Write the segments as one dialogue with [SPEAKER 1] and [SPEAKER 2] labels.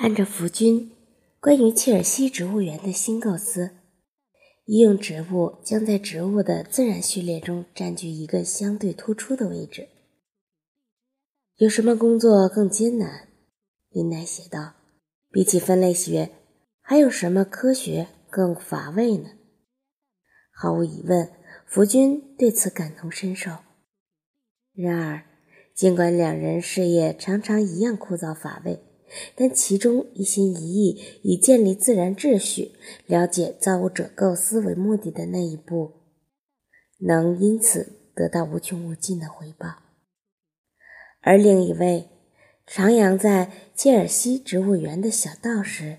[SPEAKER 1] 按照福军关于切尔西植物园的新构思，医用植物将在植物的自然序列中占据一个相对突出的位置。有什么工作更艰难？林奈写道：“比起分类学，还有什么科学更乏味呢？”毫无疑问，福军对此感同身受。然而，尽管两人事业常常一样枯燥乏味，但其中一心一意以建立自然秩序、了解造物者构思为目的的那一步，能因此得到无穷无尽的回报；而另一位徜徉在切尔西植物园的小道士，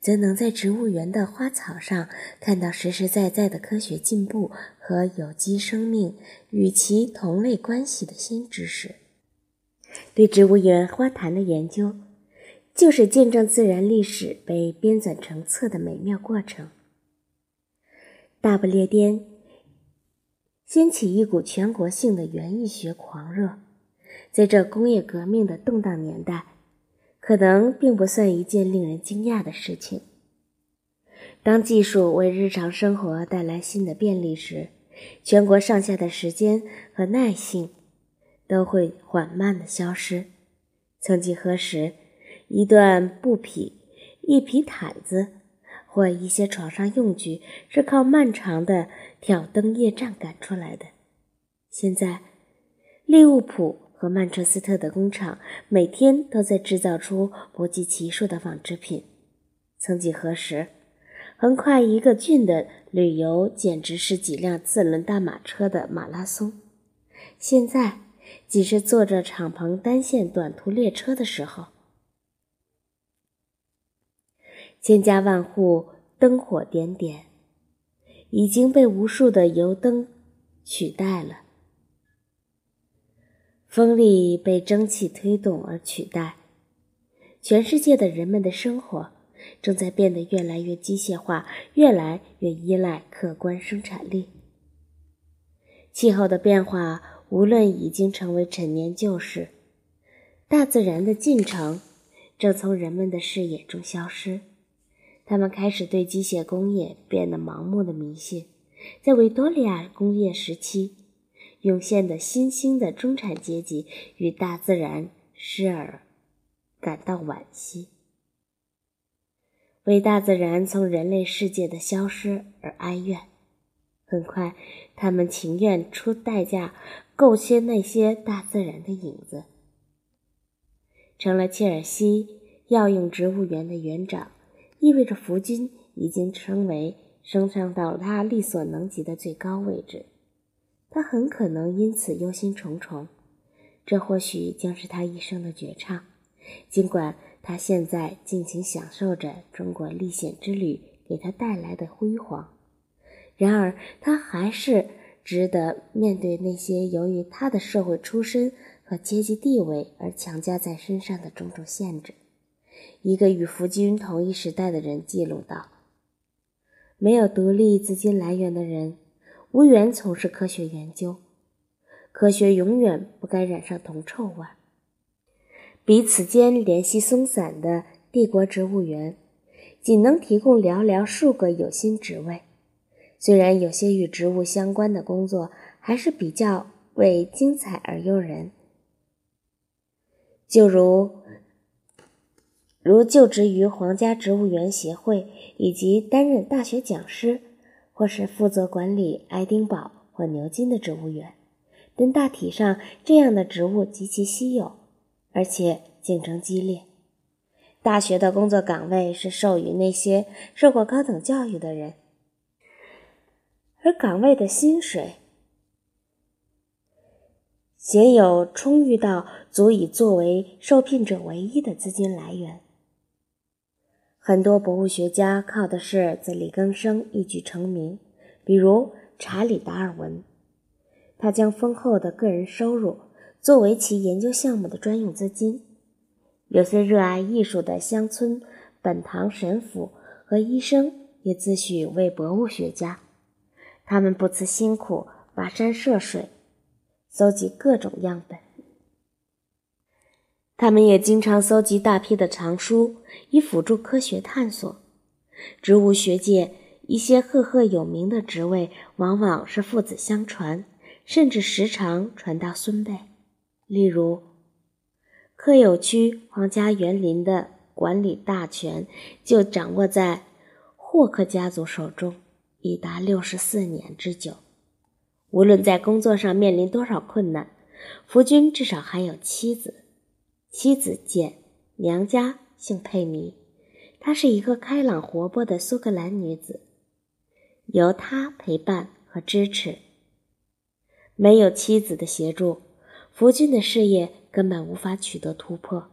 [SPEAKER 1] 则能在植物园的花草上看到实实在在的科学进步和有机生命与其同类关系的新知识。对植物园花坛的研究。就是见证自然历史被编纂成册的美妙过程。大不列颠掀起一股全国性的园艺学狂热，在这工业革命的动荡年代，可能并不算一件令人惊讶的事情。当技术为日常生活带来新的便利时，全国上下的时间和耐性都会缓慢的消失。曾几何时。一段布匹、一匹毯子或一些床上用具是靠漫长的挑灯夜战赶出来的。现在，利物浦和曼彻斯特的工厂每天都在制造出不计其数的纺织品。曾几何时，横跨一个郡的旅游简直是几辆四轮大马车的马拉松。现在，即是坐着敞篷单线短途列车的时候。千家万户灯火点点，已经被无数的油灯取代了。风力被蒸汽推动而取代。全世界的人们的生活正在变得越来越机械化，越来越依赖客观生产力。气候的变化无论已经成为陈年旧事，大自然的进程正从人们的视野中消失。他们开始对机械工业变得盲目的迷信，在维多利亚工业时期涌现的新兴的中产阶级与大自然失而感到惋惜，为大自然从人类世界的消失而哀怨。很快，他们情愿出代价构些那些大自然的影子，成了切尔西药用植物园的园长。意味着福军已经成为升上到他力所能及的最高位置，他很可能因此忧心忡忡。这或许将是他一生的绝唱，尽管他现在尽情享受着中国历险之旅给他带来的辉煌。然而，他还是值得面对那些由于他的社会出身和阶级地位而强加在身上的种种限制。一个与福军同一时代的人记录道：“没有独立资金来源的人，无缘从事科学研究。科学永远不该染上铜臭味。彼此间联系松散的帝国植物园，仅能提供寥寥数个有薪职位。虽然有些与植物相关的工作还是比较为精彩而诱人，就如……”如就职于皇家植物园协会，以及担任大学讲师，或是负责管理爱丁堡或牛津的植物园，但大体上这样的职务极其稀有，而且竞争激烈。大学的工作岗位是授予那些受过高等教育的人，而岗位的薪水鲜有充裕到足以作为受聘者唯一的资金来源。很多博物学家靠的是自力更生一举成名，比如查理·达尔文，他将丰厚的个人收入作为其研究项目的专用资金。有些热爱艺术的乡村本堂神父和医生也自诩为博物学家，他们不辞辛苦跋山涉水，搜集各种样本。他们也经常搜集大批的藏书，以辅助科学探索。植物学界一些赫赫有名的职位，往往是父子相传，甚至时常传到孙辈。例如，科有区皇家园林的管理大权就掌握在霍克家族手中，已达六十四年之久。无论在工作上面临多少困难，福君至少还有妻子。妻子简，娘家姓佩妮，她是一个开朗活泼的苏格兰女子，由她陪伴和支持。没有妻子的协助，福君的事业根本无法取得突破，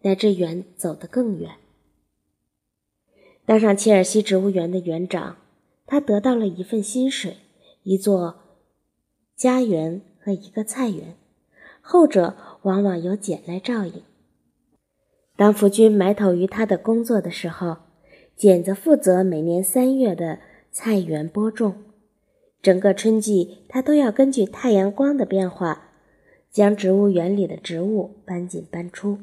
[SPEAKER 1] 乃至远走得更远。当上切尔西植物园的园长，他得到了一份薪水。一座家园和一个菜园，后者往往由简来照应。当福君埋头于他的工作的时候，简则负责每年三月的菜园播种。整个春季，他都要根据太阳光的变化，将植物园里的植物搬进搬出。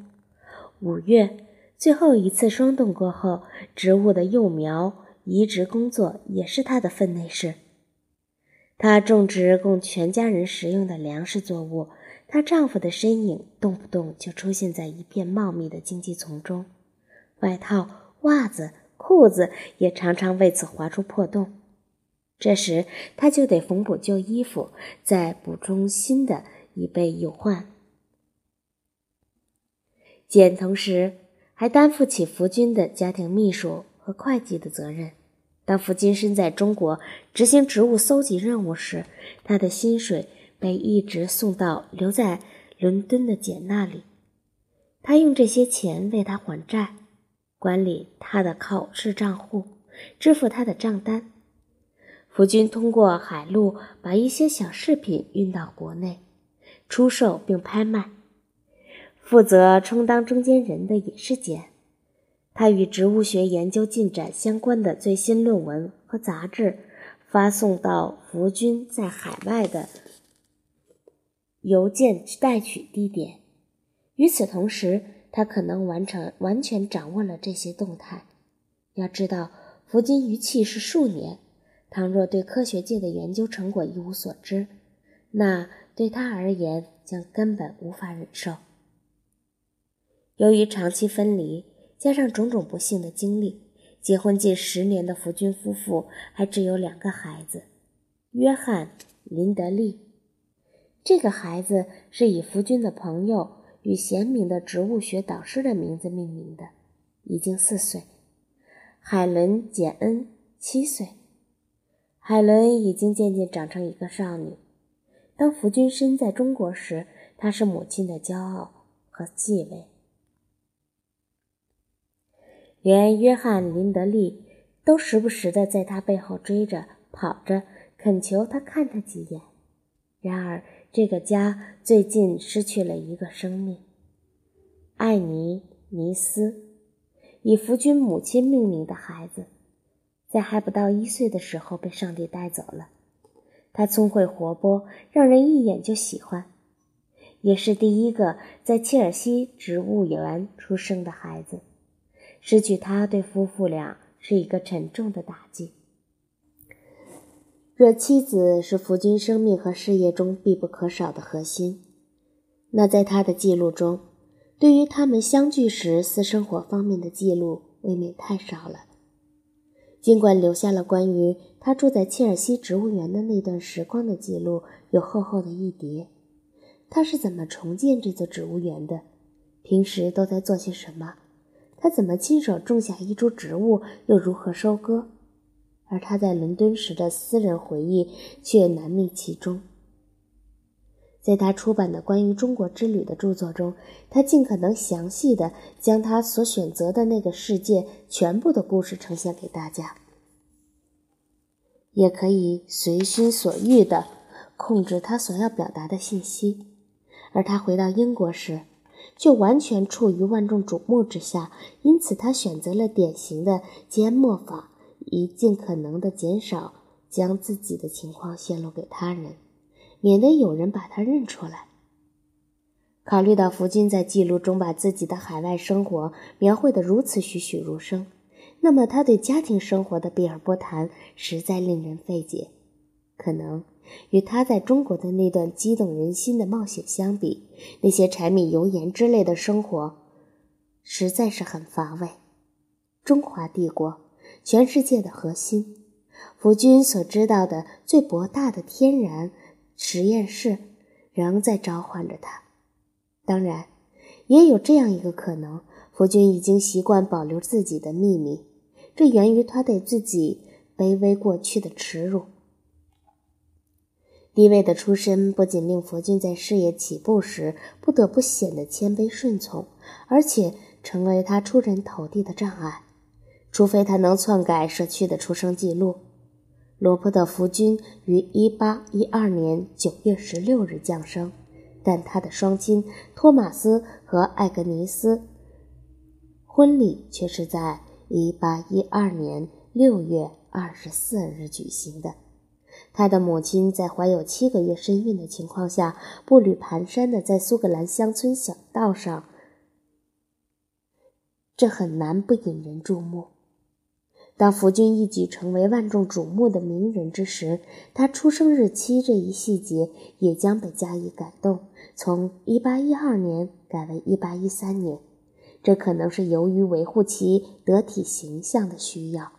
[SPEAKER 1] 五月最后一次霜冻过后，植物的幼苗移植工作也是他的分内事。他种植供全家人食用的粮食作物，她丈夫的身影动不动就出现在一片茂密的荆棘丛中，外套、袜子、裤子也常常为此划出破洞。这时，她就得缝补旧衣服，再补充新的，以备有患。简同时还担负起福军的家庭秘书和会计的责任。当福军身在中国执行职务搜集任务时，他的薪水被一直送到留在伦敦的简那里。他用这些钱为他还债，管理他的考试账户，支付他的账单。福军通过海路把一些小饰品运到国内，出售并拍卖。负责充当中间人的也是简。他与植物学研究进展相关的最新论文和杂志，发送到福军在海外的邮件代取地点。与此同时，他可能完成完全掌握了这些动态。要知道，福金于弃是数年，倘若对科学界的研究成果一无所知，那对他而言将根本无法忍受。由于长期分离。加上种种不幸的经历，结婚近十年的福军夫妇还只有两个孩子：约翰·林德利。这个孩子是以福军的朋友与贤明的植物学导师的名字命名的，已经四岁；海伦·简恩七岁。海伦已经渐渐长成一个少女。当福军身在中国时，她是母亲的骄傲和继位。连约翰·林德利都时不时的在他背后追着跑着，恳求他看他几眼。然而，这个家最近失去了一个生命——艾尼尼斯，以福君母亲命名的孩子，在还不到一岁的时候被上帝带走了。他聪慧活泼，让人一眼就喜欢，也是第一个在切尔西植物园出生的孩子。失去他对夫妇俩是一个沉重的打击。若妻子是福君生命和事业中必不可少的核心，那在他的记录中，对于他们相聚时私生活方面的记录未免太少了。尽管留下了关于他住在切尔西植物园的那段时光的记录有厚厚的一叠，他是怎么重建这座植物园的？平时都在做些什么？他怎么亲手种下一株植物，又如何收割？而他在伦敦时的私人回忆却难觅其中。在他出版的关于中国之旅的著作中，他尽可能详细的将他所选择的那个世界全部的故事呈现给大家，也可以随心所欲的控制他所要表达的信息。而他回到英国时，就完全处于万众瞩目之下，因此他选择了典型的缄默法，以尽可能的减少将自己的情况泄露给他人，免得有人把他认出来。考虑到福君在记录中把自己的海外生活描绘得如此栩栩如生，那么他对家庭生活的避而不谈，实在令人费解。可能与他在中国的那段激动人心的冒险相比，那些柴米油盐之类的生活实在是很乏味。中华帝国，全世界的核心，福君所知道的最博大的天然实验室，仍在召唤着他。当然，也有这样一个可能：福君已经习惯保留自己的秘密，这源于他对自己卑微过去的耻辱。低微的出身不仅令福君在事业起步时不得不显得谦卑顺从，而且成为他出人头地的障碍。除非他能篡改社区的出生记录。罗伯特·福君于1812年9月16日降生。但他的双亲托马斯和艾格尼斯婚礼却是在1812年6月24日举行的。他的母亲在怀有七个月身孕的情况下，步履蹒跚地在苏格兰乡村小道上，这很难不引人注目。当福君一举成为万众瞩目的名人之时，他出生日期这一细节也将被加以改动，从一八一二年改为一八一三年。这可能是由于维护其得体形象的需要。